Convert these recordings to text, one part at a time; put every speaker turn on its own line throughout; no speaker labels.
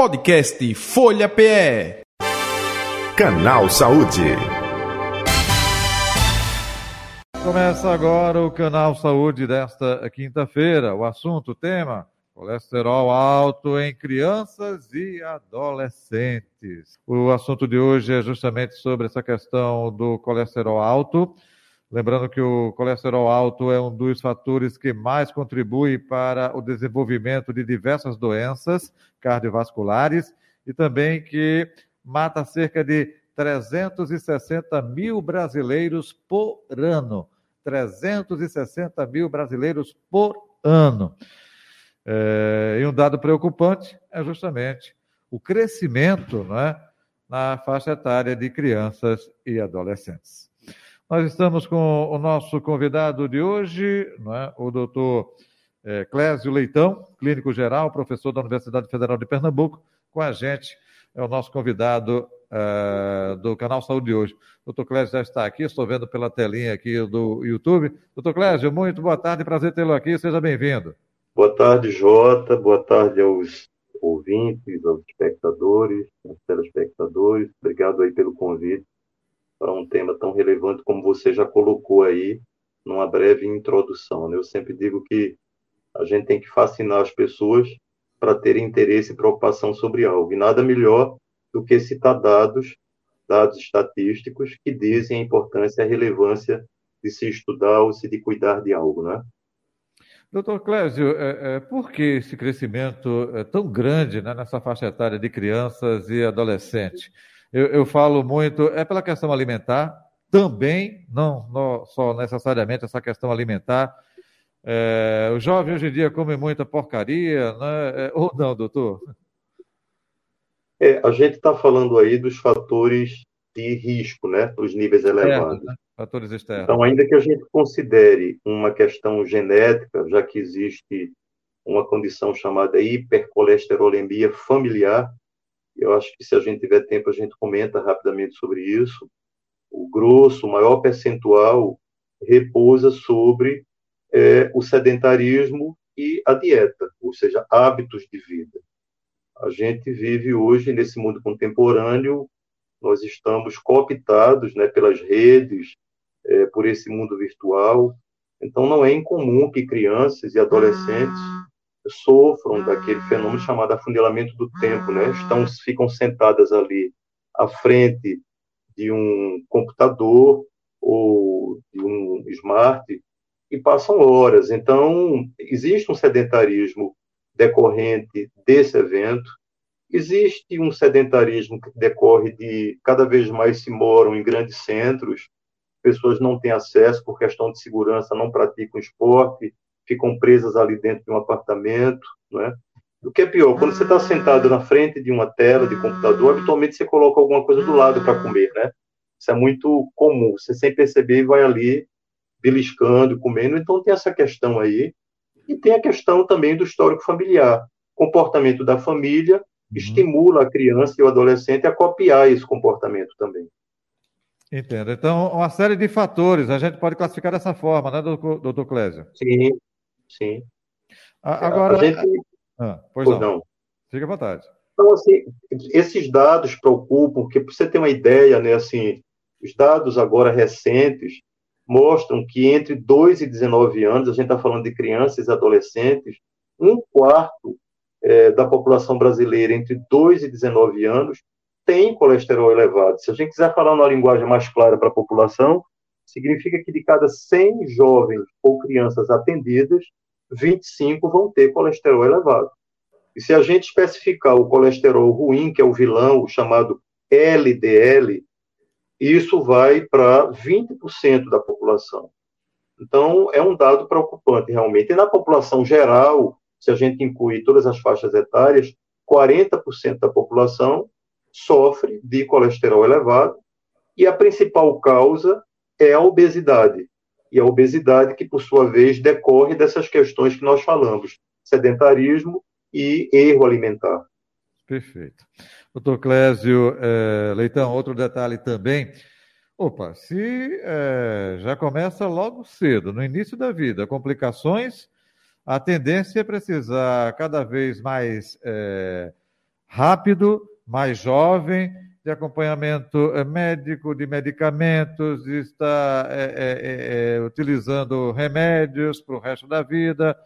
Podcast Folha PE.
Canal Saúde.
Começa agora o Canal Saúde desta quinta-feira. O assunto, o tema, colesterol alto em crianças e adolescentes. O assunto de hoje é justamente sobre essa questão do colesterol alto. Lembrando que o colesterol alto é um dos fatores que mais contribui para o desenvolvimento de diversas doenças cardiovasculares e também que mata cerca de 360 mil brasileiros por ano. 360 mil brasileiros por ano. É, e um dado preocupante é justamente o crescimento né, na faixa etária de crianças e adolescentes. Nós estamos com o nosso convidado de hoje, é? o doutor é, Clésio Leitão, clínico geral, professor da Universidade Federal de Pernambuco, com a gente, é o nosso convidado uh, do Canal Saúde de hoje. Doutor Clésio já está aqui, estou vendo pela telinha aqui do YouTube. Doutor Clésio, muito boa tarde, prazer tê-lo aqui, seja bem-vindo.
Boa tarde, Jota, boa tarde aos ouvintes, aos espectadores, aos telespectadores, obrigado aí pelo convite para um tema tão relevante como você já colocou aí numa breve introdução. Né? Eu sempre digo que a gente tem que fascinar as pessoas para ter interesse e preocupação sobre algo. E nada melhor do que citar dados, dados estatísticos que dizem a importância e a relevância de se estudar ou se de cuidar de algo, né?
Doutor Clésio, é, é, por que esse crescimento é tão grande né, nessa faixa etária de crianças e adolescentes? Eu, eu falo muito, é pela questão alimentar, também, não, não só necessariamente essa questão alimentar. É, o jovem hoje em dia come muita porcaria, né? É, ou não, doutor?
É, a gente está falando aí dos fatores de risco, né? Os níveis elevados.
né? Fatores externos.
Então, ainda que a gente considere uma questão genética, já que existe uma condição chamada hipercolesterolemia familiar, eu acho que se a gente tiver tempo, a gente comenta rapidamente sobre isso. O grosso, o maior percentual repousa sobre é, o sedentarismo e a dieta, ou seja, hábitos de vida. A gente vive hoje nesse mundo contemporâneo, nós estamos cooptados né, pelas redes, é, por esse mundo virtual. Então, não é incomum que crianças e adolescentes ah sofram daquele fenômeno chamado afunilamento do tempo, né? Estão, ficam sentadas ali à frente de um computador ou de um smart e passam horas. Então, existe um sedentarismo decorrente desse evento, existe um sedentarismo que decorre de cada vez mais se moram em grandes centros, pessoas não têm acesso por questão de segurança, não praticam esporte, ficam presas ali dentro de um apartamento, né? O que é pior, quando você está sentado na frente de uma tela de computador, habitualmente você coloca alguma coisa do lado para comer, né? Isso é muito comum, você sem perceber vai ali beliscando, comendo, então tem essa questão aí. E tem a questão também do histórico familiar. Comportamento da família uhum. estimula a criança e o adolescente a copiar esse comportamento também.
Entendo. Então, uma série de fatores, a gente pode classificar dessa forma, né, doutor Clésio?
Sim, Sim.
Agora. A gente... ah, pois, pois não. não. Fique à vontade.
Então, assim, esses dados preocupam, porque para você ter uma ideia, né, assim, os dados agora recentes mostram que entre 2 e 19 anos, a gente está falando de crianças e adolescentes, um quarto é, da população brasileira entre 2 e 19 anos tem colesterol elevado. Se a gente quiser falar uma linguagem mais clara para a população, significa que de cada 100 jovens ou crianças atendidas, 25 vão ter colesterol elevado. E se a gente especificar o colesterol ruim, que é o vilão, o chamado LDL, isso vai para 20% da população. Então, é um dado preocupante, realmente. E na população geral, se a gente incluir todas as faixas etárias, 40% da população sofre de colesterol elevado, e a principal causa é a obesidade. E a obesidade que, por sua vez, decorre dessas questões que nós falamos, sedentarismo e erro alimentar.
Perfeito. Doutor Clésio é, Leitão, outro detalhe também. Opa, se é, já começa logo cedo, no início da vida, complicações, a tendência é precisar cada vez mais é, rápido, mais jovem, de acompanhamento eh, médico, de medicamentos, está é, é, é, utilizando remédios para o resto da vida.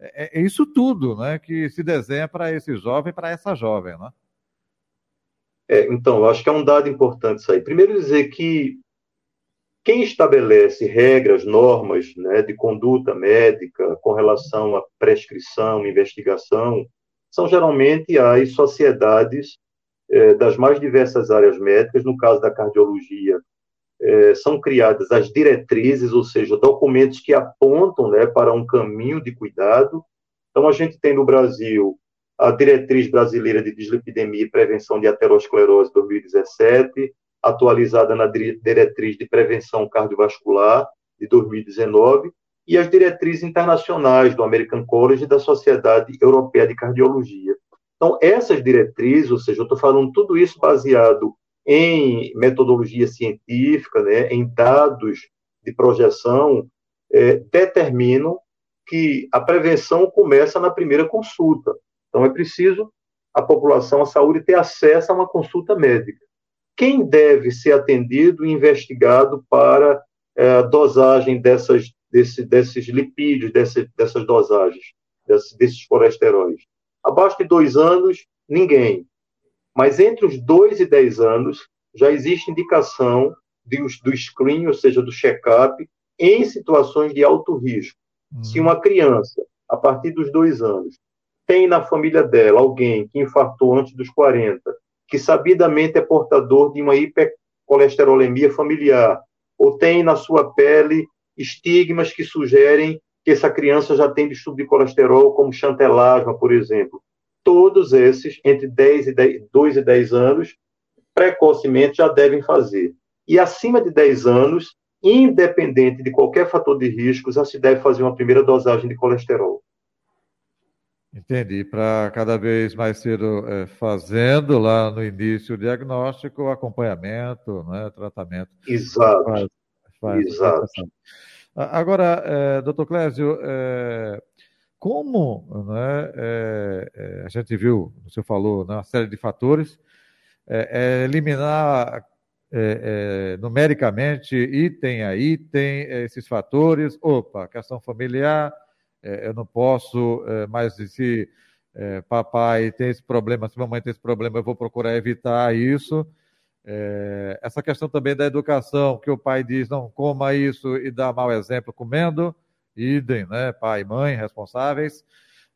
É, isso tudo né, que se desenha para esse jovem, para essa jovem. Né?
É, então, eu acho que é um dado importante isso aí. Primeiro, dizer que quem estabelece regras, normas né, de conduta médica com relação à prescrição, investigação, são geralmente as sociedades é, das mais diversas áreas médicas. No caso da cardiologia, é, são criadas as diretrizes, ou seja, documentos que apontam né, para um caminho de cuidado. Então, a gente tem no Brasil a Diretriz Brasileira de Dislipidemia e Prevenção de Aterosclerose 2017, atualizada na Diretriz de Prevenção Cardiovascular de 2019, e as diretrizes internacionais do American College e da Sociedade Europeia de Cardiologia. Então, essas diretrizes, ou seja, eu estou falando tudo isso baseado em metodologia científica, né, em dados de projeção, é, determinam que a prevenção começa na primeira consulta. Então, é preciso a população, a saúde, ter acesso a uma consulta médica. Quem deve ser atendido e investigado para é, a dosagem dessas, desse, desses lipídios, dessas dosagens, desse, desses colesteróis? Abaixo de dois anos, ninguém. Mas entre os 2 e 10 anos, já existe indicação de, do screen, ou seja, do check-up, em situações de alto risco. Uhum. Se uma criança, a partir dos dois anos, tem na família dela alguém que infartou antes dos 40, que sabidamente é portador de uma hipercolesterolemia familiar, ou tem na sua pele estigmas que sugerem que essa criança já tem distúrbio de colesterol, como chantelasma, por exemplo. Todos esses, entre 10 e 10, 2 e 10 anos, precocemente já devem fazer. E acima de 10 anos, independente de qualquer fator de risco, já se deve fazer uma primeira dosagem de colesterol.
Entendi. Para cada vez mais cedo é, fazendo lá no início o diagnóstico, acompanhamento, né, tratamento.
Exato. Faz, faz Exato.
Agora, é, doutor Clésio, é, como né, é, é, a gente viu, você falou, né, uma série de fatores, é, é eliminar numericamente, item a item, esses fatores, opa, questão familiar, eu não posso mais se papai tem esse problema, se mamãe tem esse problema, eu vou procurar evitar isso. É, essa questão também da educação, que o pai diz não coma isso e dá mau exemplo comendo, idem, né, pai e mãe responsáveis.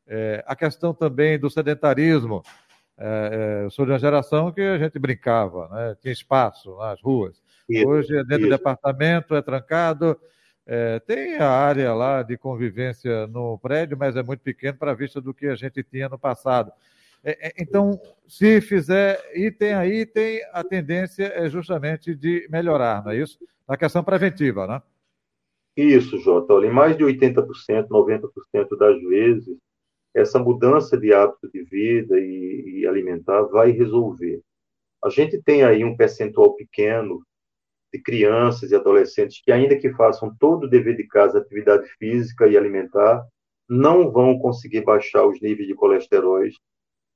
É, a questão também do sedentarismo, é, eu sou de uma geração que a gente brincava, né, tinha espaço nas ruas. Isso, Hoje é dentro isso. do departamento, é trancado, é, tem a área lá de convivência no prédio, mas é muito pequeno para a vista do que a gente tinha no passado. É, é, então, se fizer item a item, a tendência é justamente de melhorar, não é isso? Na questão preventiva, né?
Isso, Jota. Olha, em mais de 80%, 90% das vezes, essa mudança de hábito de vida e, e alimentar vai resolver. A gente tem aí um percentual pequeno de crianças e adolescentes que, ainda que façam todo o dever de casa, atividade física e alimentar, não vão conseguir baixar os níveis de colesteróis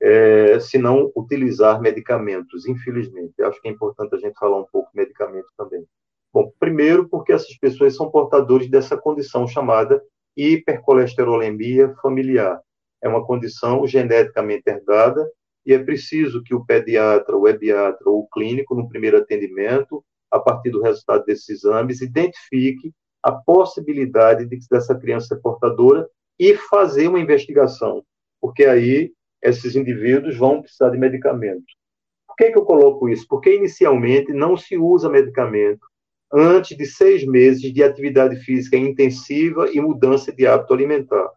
é, se não utilizar medicamentos, infelizmente. Eu acho que é importante a gente falar um pouco de medicamentos também. Bom, primeiro porque essas pessoas são portadores dessa condição chamada hipercolesterolemia familiar. É uma condição geneticamente herdada e é preciso que o pediatra, o ebiatra ou o clínico, no primeiro atendimento, a partir do resultado desses exames, identifique a possibilidade de dessa criança ser portadora e fazer uma investigação, porque aí esses indivíduos vão precisar de medicamento. Por que, que eu coloco isso? Porque inicialmente não se usa medicamento antes de seis meses de atividade física intensiva e mudança de hábito alimentar.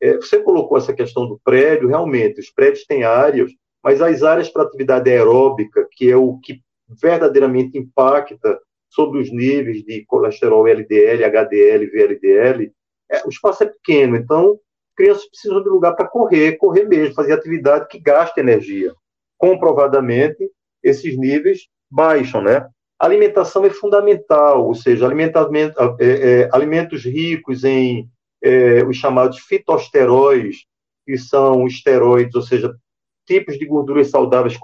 É, você colocou essa questão do prédio, realmente, os prédios têm áreas, mas as áreas para atividade aeróbica, que é o que verdadeiramente impacta sobre os níveis de colesterol LDL, HDL, VLDL, é, o espaço é pequeno, então crianças precisam de lugar para correr, correr mesmo, fazer atividade que gasta energia. Comprovadamente, esses níveis baixam, né? Alimentação é fundamental, ou seja, é, é, alimentos ricos em é, os chamados fitosteróis, que são esteroides, ou seja, tipos de gorduras saudáveis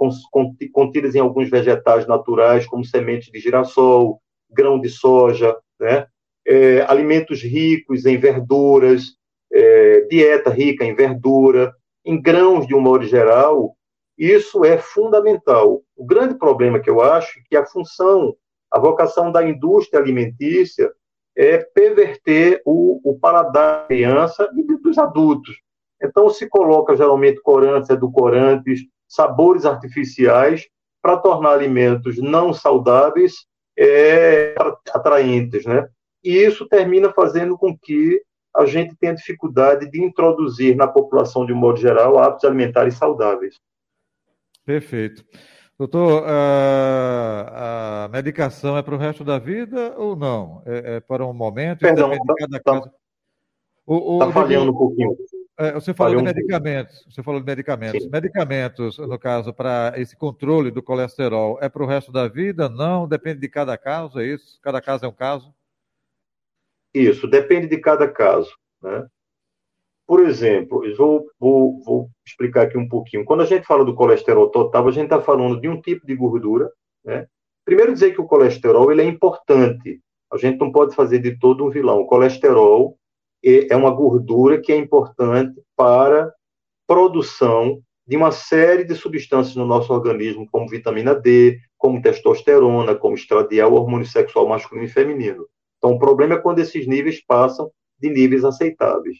contidas em alguns vegetais naturais, como sementes de girassol, grão de soja, né? É, alimentos ricos em verduras, é, dieta rica em verdura, em grãos de um modo geral, isso é fundamental. O grande problema que eu acho é que a função, a vocação da indústria alimentícia é perverter o, o paladar da criança e dos adultos. Então, se coloca geralmente corantes, edulcorantes, sabores artificiais para tornar alimentos não saudáveis é, atraentes, né? E isso termina fazendo com que a gente tenha dificuldade de introduzir na população, de um modo geral, hábitos alimentares saudáveis.
Perfeito. Doutor, a, a medicação é para o resto da vida ou não? É, é para um momento?
Perdão, está tá, tá falhando um pouquinho.
É, você falou de medicamentos. Você falou de medicamentos. Sim. Medicamentos, no caso, para esse controle do colesterol, é para o resto da vida? Não? Depende de cada caso, é isso? Cada caso é um caso?
Isso, depende de cada caso. Né? Por exemplo, vou, vou, vou, explicar aqui um pouquinho. Quando a gente fala do colesterol total, a gente está falando de um tipo de gordura. Né? Primeiro dizer que o colesterol ele é importante. A gente não pode fazer de todo um vilão. O colesterol é uma gordura que é importante para produção de uma série de substâncias no nosso organismo, como vitamina D, como testosterona, como estradiol, hormônio sexual masculino e feminino. Então, o problema é quando esses níveis passam de níveis aceitáveis.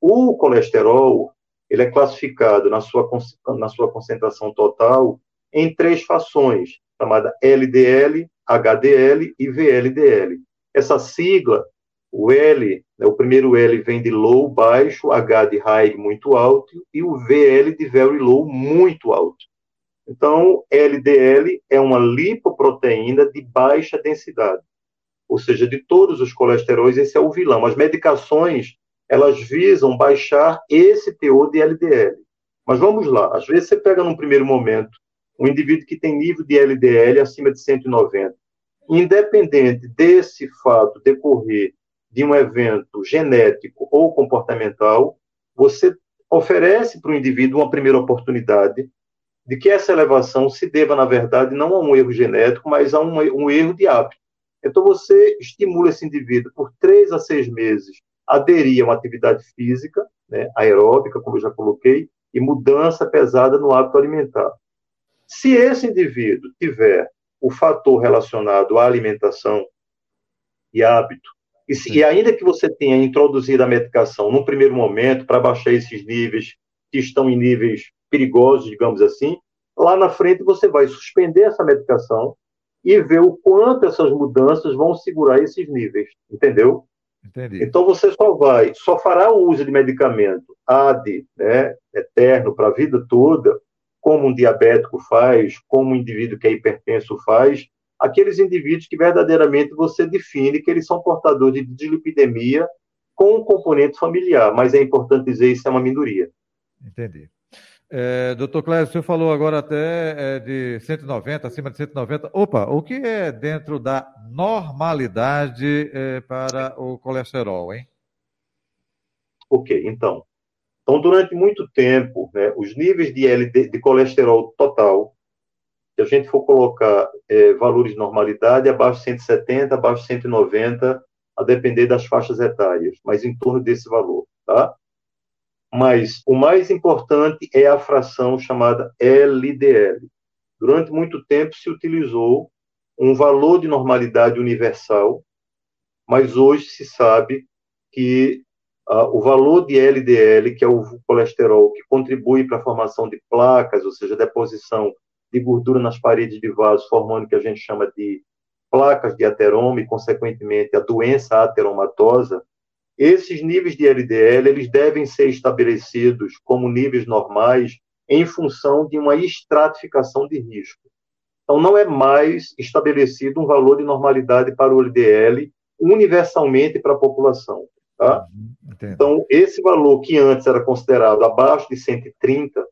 O colesterol, ele é classificado na sua, na sua concentração total em três fações, chamada LDL, HDL e VLDL. Essa sigla o L, né, o primeiro L vem de low, baixo, H de high, muito alto, e o VL de very low, muito alto. Então, LDL é uma lipoproteína de baixa densidade. Ou seja, de todos os colesteróis, esse é o vilão. As medicações, elas visam baixar esse teor de LDL. Mas vamos lá, às vezes você pega num primeiro momento um indivíduo que tem nível de LDL acima de 190. Independente desse fato decorrer de um evento genético ou comportamental, você oferece para o indivíduo uma primeira oportunidade de que essa elevação se deva, na verdade, não a um erro genético, mas a um, um erro de hábito. Então, você estimula esse indivíduo por três a seis meses a aderir a uma atividade física, né, aeróbica, como eu já coloquei, e mudança pesada no hábito alimentar. Se esse indivíduo tiver o fator relacionado à alimentação e hábito e, se, e, ainda que você tenha introduzido a medicação num primeiro momento para baixar esses níveis que estão em níveis perigosos, digamos assim, lá na frente você vai suspender essa medicação e ver o quanto essas mudanças vão segurar esses níveis, entendeu? Entendi. Então você só vai, só fará o uso de medicamento AD, né, eterno para a vida toda, como um diabético faz, como um indivíduo que é hipertenso faz, aqueles indivíduos que verdadeiramente você define que eles são portadores de dislipidemia com um componente familiar, mas é importante dizer isso é uma minoria.
Entendi. É, doutor Cléber, o senhor falou agora até é, de 190, acima de 190. Opa, o que é dentro da normalidade é, para o colesterol, hein?
Ok, então. Então, durante muito tempo, né, os níveis de, LD, de colesterol total se a gente for colocar é, valores de normalidade, abaixo de 170, abaixo de 190, a depender das faixas etárias, mas em torno desse valor, tá? Mas o mais importante é a fração chamada LDL. Durante muito tempo se utilizou um valor de normalidade universal, mas hoje se sabe que uh, o valor de LDL, que é o colesterol que contribui para a formação de placas, ou seja, deposição de gordura nas paredes de vaso, formando o que a gente chama de placas de ateroma e, consequentemente, a doença ateromatosa, esses níveis de LDL eles devem ser estabelecidos como níveis normais em função de uma estratificação de risco. Então, não é mais estabelecido um valor de normalidade para o LDL universalmente para a população. Tá? Uhum, então, esse valor que antes era considerado abaixo de 130,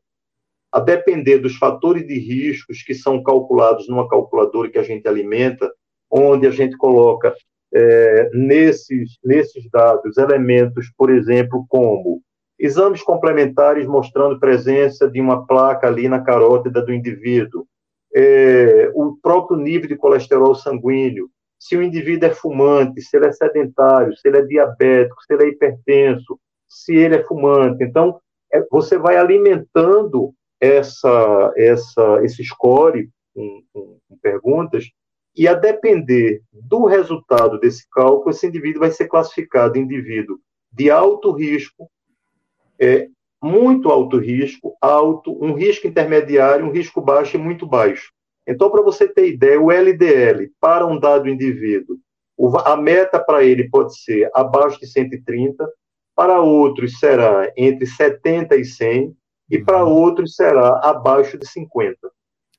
a depender dos fatores de riscos que são calculados numa calculadora que a gente alimenta, onde a gente coloca é, nesses, nesses dados elementos, por exemplo, como Exames complementares mostrando presença de uma placa ali na carótida do indivíduo. É, o próprio nível de colesterol sanguíneo. Se o indivíduo é fumante, se ele é sedentário, se ele é diabético, se ele é hipertenso, se ele é fumante. Então, é, você vai alimentando essa, essa, esse score com, com, com perguntas e a depender do resultado desse cálculo, esse indivíduo vai ser classificado indivíduo de alto risco, é, muito alto risco, alto, um risco intermediário, um risco baixo e muito baixo. Então, para você ter ideia, o LDL para um dado indivíduo, a meta para ele pode ser abaixo de 130, para outros será entre 70 e 100, e para uhum. outros será abaixo de 50.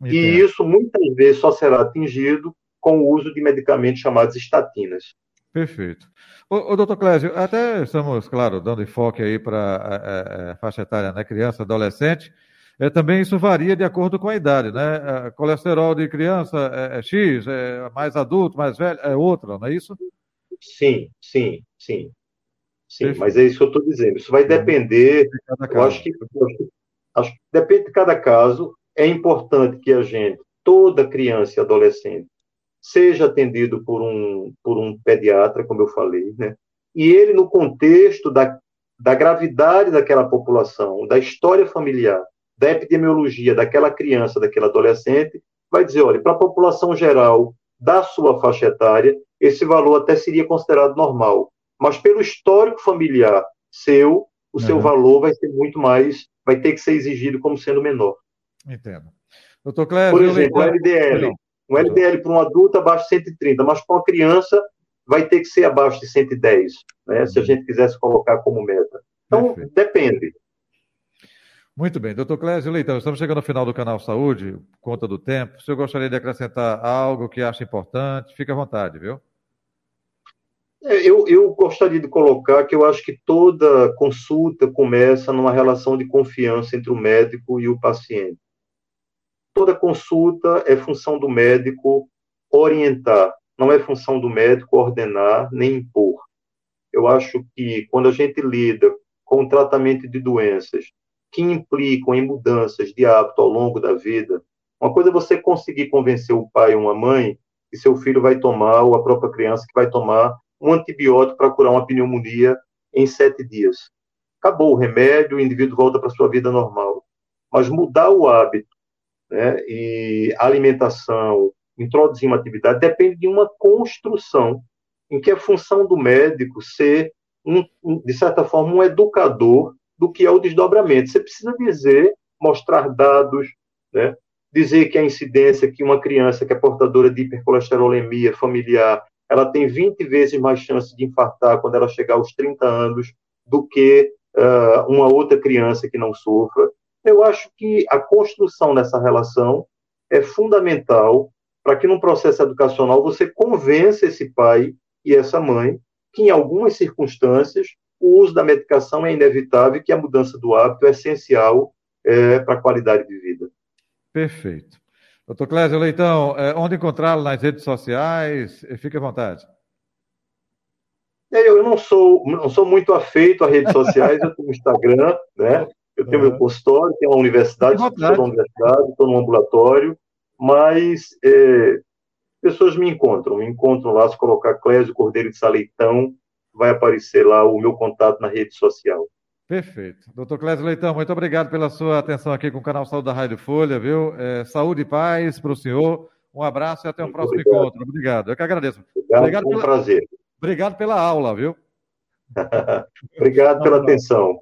Entendo. E isso muitas vezes só será atingido com o uso de medicamentos chamados estatinas.
Perfeito. O, o doutor Clésio, até estamos, claro, dando enfoque aí para a, a, a, faixa etária, né, criança, adolescente, é, também isso varia de acordo com a idade, né? Colesterol de criança é, é X, é mais adulto, mais velho, é outra, não é isso?
Sim, sim, sim. Sim, mas é isso que eu estou dizendo. Isso vai depender. De eu acho que, acho que depende de cada caso. É importante que a gente, toda criança e adolescente, seja atendido por um, por um pediatra, como eu falei, né? E ele, no contexto da, da gravidade daquela população, da história familiar, da epidemiologia daquela criança, daquele adolescente, vai dizer, olha, para a população geral da sua faixa etária, esse valor até seria considerado normal mas pelo histórico familiar seu, o seu uhum. valor vai ser muito mais, vai ter que ser exigido como sendo menor.
Entendo. Doutor Cléber,
Por exemplo, o LDL. Um LDL para um adulto abaixo de 130, mas para uma criança vai ter que ser abaixo de 110, né, se a uhum. gente quisesse colocar como meta. Então, Perfeito. depende.
Muito bem, doutor Clésio Leitão, estamos chegando ao final do canal Saúde, conta do tempo. Se eu gostaria de acrescentar algo que acha importante, fique à vontade, viu?
É, eu, eu gostaria de colocar que eu acho que toda consulta começa numa relação de confiança entre o médico e o paciente. Toda consulta é função do médico orientar, não é função do médico ordenar nem impor. Eu acho que quando a gente lida com o tratamento de doenças que implicam em mudanças de hábito ao longo da vida, uma coisa é você conseguir convencer o pai ou uma mãe que seu filho vai tomar, ou a própria criança que vai tomar um antibiótico para curar uma pneumonia em sete dias. Acabou o remédio, o indivíduo volta para sua vida normal. Mas mudar o hábito, né, e alimentação, introduzir uma atividade, depende de uma construção em que a função do médico ser, um, um, de certa forma, um educador do que é o desdobramento. Você precisa dizer, mostrar dados, né, dizer que a incidência que uma criança que é portadora de hipercolesterolemia familiar ela tem 20 vezes mais chance de infartar quando ela chegar aos 30 anos do que uh, uma outra criança que não sofra. Eu acho que a construção dessa relação é fundamental para que, num processo educacional, você convença esse pai e essa mãe que, em algumas circunstâncias, o uso da medicação é inevitável e que a mudança do hábito é essencial é, para a qualidade de vida.
Perfeito. Doutor Clésio Leitão, é, onde encontrá-lo nas redes sociais? Fique à vontade.
É, eu não sou, não sou muito afeito a redes sociais, eu tenho Instagram, né? Eu tenho uhum. meu consultório, tenho uma universidade, estou na universidade, estou no ambulatório, mas é, pessoas me encontram, me encontram lá, se colocar Clésio Cordeiro de Saleitão, vai aparecer lá o meu contato na rede social.
Perfeito. Doutor Clésio Leitão, muito obrigado pela sua atenção aqui com o canal Saúde da Rádio Folha, viu? É, saúde e paz para o senhor. Um abraço e até um muito próximo obrigado. encontro. Obrigado. Eu que agradeço.
Obrigado, obrigado foi um pela... prazer.
Obrigado pela aula, viu?
obrigado pela atenção.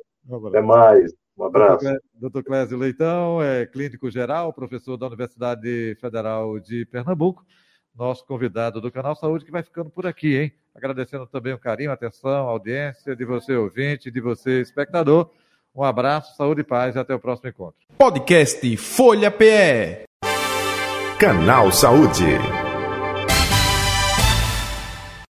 Até mais. Um abraço.
Doutor Clésio Leitão é clínico geral, professor da Universidade Federal de Pernambuco nosso convidado do Canal Saúde, que vai ficando por aqui, hein? Agradecendo também o carinho, a atenção, a audiência de você, ouvinte, de você, espectador. Um abraço, saúde e paz e até o próximo encontro.
Podcast Folha PE.
Canal Saúde.